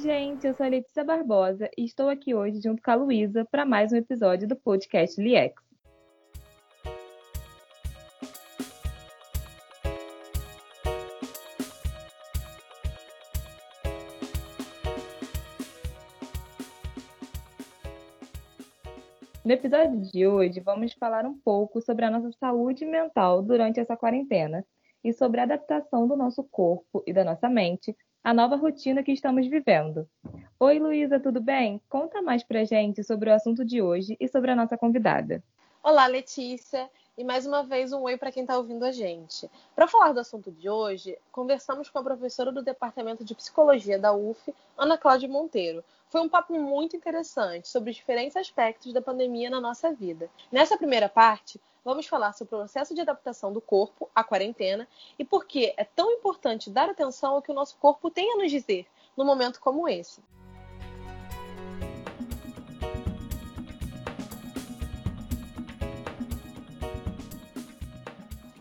gente, eu sou a Letícia Barbosa e estou aqui hoje junto com a Luísa para mais um episódio do podcast LIEX. No episódio de hoje, vamos falar um pouco sobre a nossa saúde mental durante essa quarentena e sobre a adaptação do nosso corpo e da nossa mente à nova rotina que estamos vivendo. Oi, Luísa, tudo bem? Conta mais pra gente sobre o assunto de hoje e sobre a nossa convidada. Olá, Letícia. E mais uma vez um oi para quem está ouvindo a gente. Para falar do assunto de hoje, conversamos com a professora do Departamento de Psicologia da UF, Ana Cláudia Monteiro. Foi um papo muito interessante sobre os diferentes aspectos da pandemia na nossa vida. Nessa primeira parte, vamos falar sobre o processo de adaptação do corpo à quarentena e por que é tão importante dar atenção ao que o nosso corpo tem a nos dizer num momento como esse.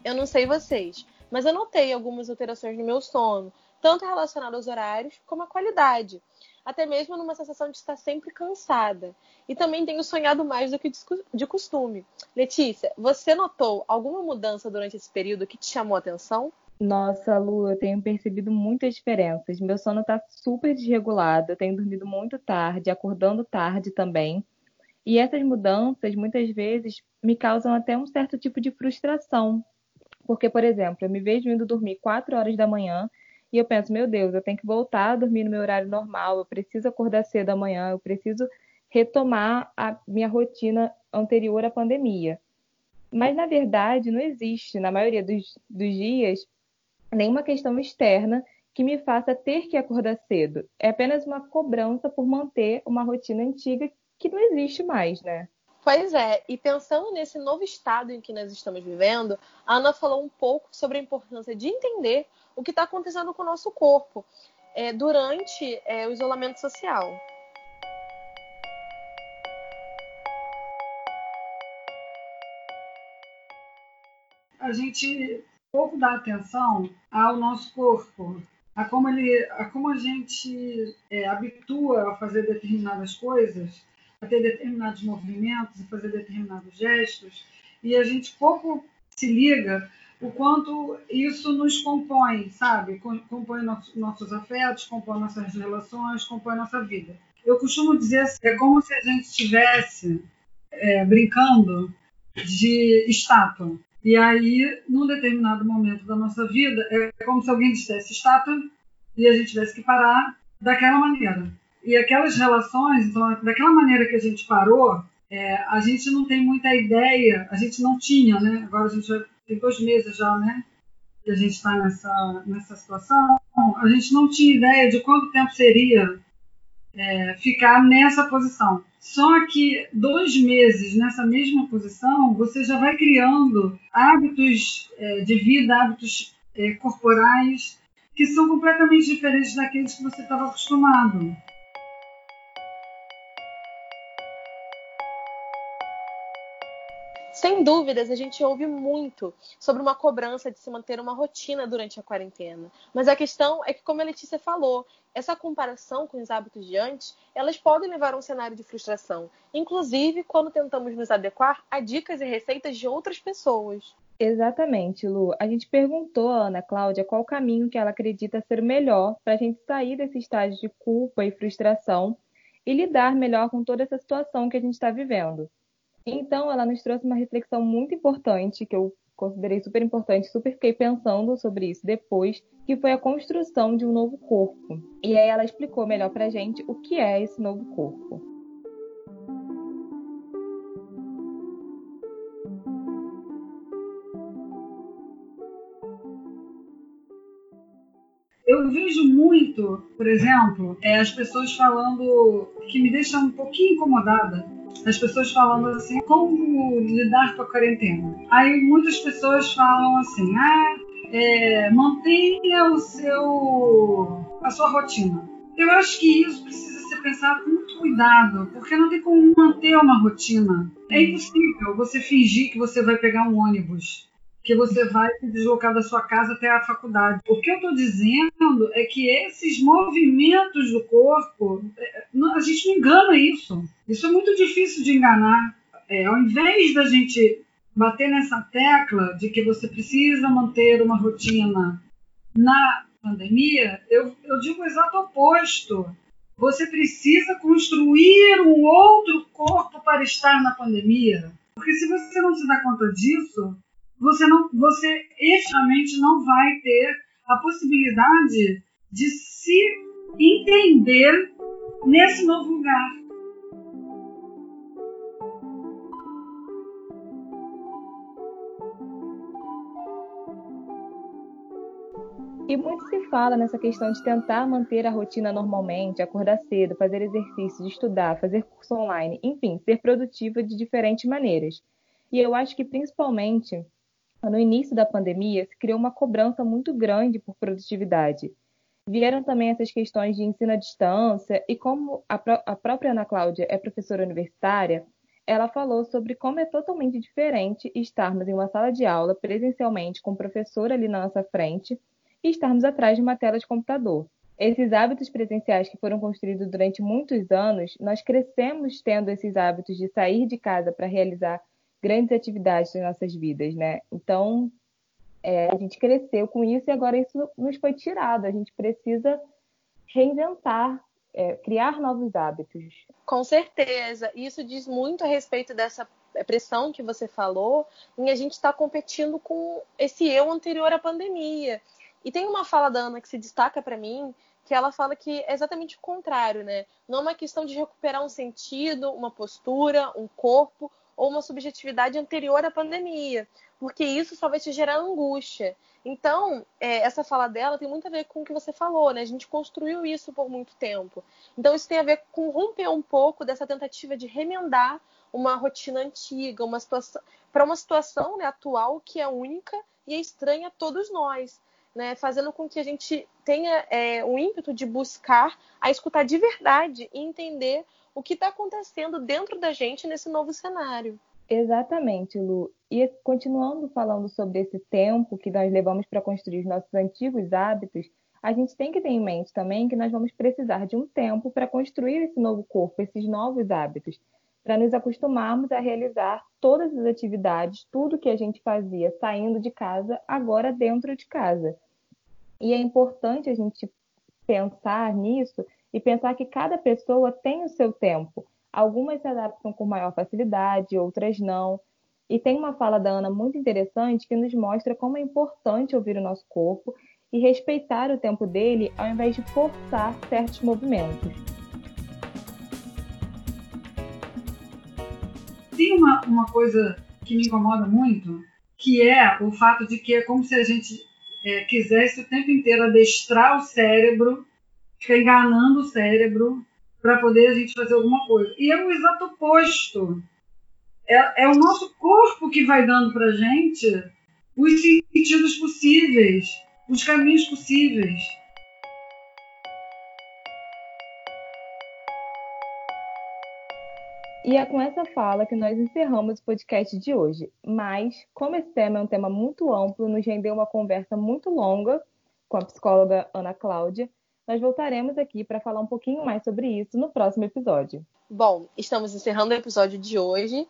Eu não sei vocês, mas eu notei algumas alterações no meu sono, tanto relacionado aos horários como à qualidade, até mesmo numa sensação de estar sempre cansada. E também tenho sonhado mais do que de costume. Letícia, você notou alguma mudança durante esse período que te chamou a atenção? Nossa, Lu, eu tenho percebido muitas diferenças. Meu sono está super desregulado, eu tenho dormido muito tarde, acordando tarde também. E essas mudanças, muitas vezes, me causam até um certo tipo de frustração, porque, por exemplo, eu me vejo indo dormir 4 horas da manhã e eu penso, meu Deus, eu tenho que voltar a dormir no meu horário normal, eu preciso acordar cedo amanhã, eu preciso retomar a minha rotina anterior à pandemia. Mas, na verdade, não existe, na maioria dos, dos dias, nenhuma questão externa que me faça ter que acordar cedo. É apenas uma cobrança por manter uma rotina antiga que não existe mais, né? Pois é, e pensando nesse novo estado em que nós estamos vivendo, a Ana falou um pouco sobre a importância de entender o que está acontecendo com o nosso corpo é, durante é, o isolamento social. A gente pouco dá atenção ao nosso corpo, a como, ele, a, como a gente é, habitua a fazer determinadas coisas ter determinados movimentos e fazer determinados gestos, e a gente pouco se liga o quanto isso nos compõe, sabe? Compõe nossos afetos, compõe nossas relações, compõe nossa vida. Eu costumo dizer assim, é como se a gente estivesse é, brincando de estátua. E aí, num determinado momento da nossa vida, é como se alguém dissesse estátua e a gente tivesse que parar daquela maneira. E aquelas relações, então, daquela maneira que a gente parou, é, a gente não tem muita ideia, a gente não tinha, né? Agora a gente já tem dois meses já, né? Que a gente está nessa, nessa situação. A gente não tinha ideia de quanto tempo seria é, ficar nessa posição. Só que dois meses nessa mesma posição, você já vai criando hábitos é, de vida, hábitos é, corporais que são completamente diferentes daqueles que você estava acostumado. Sem dúvidas, a gente ouve muito sobre uma cobrança de se manter uma rotina durante a quarentena. Mas a questão é que, como a Letícia falou, essa comparação com os hábitos de antes, elas podem levar a um cenário de frustração, inclusive quando tentamos nos adequar a dicas e receitas de outras pessoas. Exatamente, Lu. A gente perguntou à Ana Cláudia qual caminho que ela acredita ser melhor para a gente sair desse estágio de culpa e frustração e lidar melhor com toda essa situação que a gente está vivendo. Então, ela nos trouxe uma reflexão muito importante, que eu considerei super importante, super fiquei pensando sobre isso depois, que foi a construção de um novo corpo. E aí ela explicou melhor pra gente o que é esse novo corpo. Eu vejo muito, por exemplo, é, as pessoas falando que me deixa um pouquinho incomodada as pessoas falando assim, como lidar com a quarentena. Aí muitas pessoas falam assim, ah, é, mantenha o seu, a sua rotina. Eu acho que isso precisa ser pensado com muito cuidado, porque não tem como manter uma rotina. É impossível você fingir que você vai pegar um ônibus que você vai se deslocar da sua casa até a faculdade. O que eu estou dizendo é que esses movimentos do corpo, é, a gente não engana isso. Isso é muito difícil de enganar. É, ao invés da gente bater nessa tecla de que você precisa manter uma rotina na pandemia, eu, eu digo o exato oposto. Você precisa construir um outro corpo para estar na pandemia. Porque se você não se dá conta disso, você não, você efetivamente não vai ter a possibilidade de se entender nesse novo lugar. E muito se fala nessa questão de tentar manter a rotina normalmente, acordar cedo, fazer exercícios, estudar, fazer curso online, enfim, ser produtiva de diferentes maneiras. E eu acho que principalmente no início da pandemia se criou uma cobrança muito grande por produtividade. Vieram também essas questões de ensino à distância e como a, pró a própria Ana Cláudia é professora universitária, ela falou sobre como é totalmente diferente estarmos em uma sala de aula presencialmente com o professor ali na nossa frente e estarmos atrás de uma tela de computador. Esses hábitos presenciais que foram construídos durante muitos anos, nós crescemos tendo esses hábitos de sair de casa para realizar grandes atividades nas nossas vidas, né? Então, é, a gente cresceu com isso e agora isso nos foi tirado. A gente precisa reinventar, é, criar novos hábitos. Com certeza. Isso diz muito a respeito dessa pressão que você falou em a gente estar tá competindo com esse eu anterior à pandemia. E tem uma fala da Ana que se destaca para mim, que ela fala que é exatamente o contrário, né? Não é uma questão de recuperar um sentido, uma postura, um corpo ou uma subjetividade anterior à pandemia, porque isso só vai te gerar angústia. Então, é, essa fala dela tem muito a ver com o que você falou, né? A gente construiu isso por muito tempo. Então, isso tem a ver com romper um pouco dessa tentativa de remendar uma rotina antiga, uma situação para uma situação né, atual que é única e é estranha a todos nós né, fazendo com que a gente tenha é, o ímpeto de buscar a escutar de verdade e entender o que está acontecendo dentro da gente nesse novo cenário. Exatamente, Lu. E continuando falando sobre esse tempo que nós levamos para construir os nossos antigos hábitos, a gente tem que ter em mente também que nós vamos precisar de um tempo para construir esse novo corpo, esses novos hábitos, para nos acostumarmos a realizar todas as atividades, tudo que a gente fazia saindo de casa, agora dentro de casa. E é importante a gente pensar nisso e pensar que cada pessoa tem o seu tempo. Algumas se adaptam com maior facilidade, outras não. E tem uma fala da Ana muito interessante que nos mostra como é importante ouvir o nosso corpo e respeitar o tempo dele ao invés de forçar certos movimentos. Tem uma, uma coisa que me incomoda muito, que é o fato de que é como se a gente é, quisesse o tempo inteiro adestrar o cérebro, ficar enganando o cérebro para poder a gente fazer alguma coisa. E é o exato oposto. É, é o nosso corpo que vai dando para gente os sentidos possíveis, os caminhos possíveis. E é com essa fala que nós encerramos o podcast de hoje. Mas, como esse tema é um tema muito amplo, nos rendeu uma conversa muito longa com a psicóloga Ana Cláudia, nós voltaremos aqui para falar um pouquinho mais sobre isso no próximo episódio. Bom, estamos encerrando o episódio de hoje.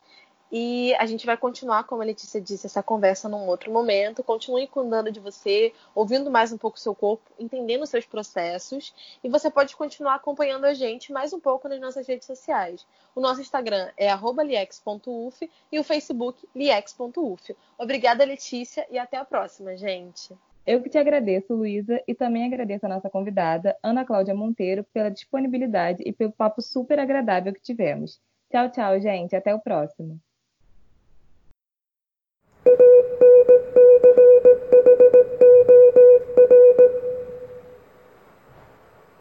E a gente vai continuar, como a Letícia disse, essa conversa num outro momento. Continue cuidando de você, ouvindo mais um pouco o seu corpo, entendendo os seus processos. E você pode continuar acompanhando a gente mais um pouco nas nossas redes sociais. O nosso Instagram é liex.uf e o Facebook liex.uf. Obrigada, Letícia, e até a próxima, gente. Eu que te agradeço, Luísa, e também agradeço a nossa convidada, Ana Cláudia Monteiro, pela disponibilidade e pelo papo super agradável que tivemos. Tchau, tchau, gente. Até o próximo.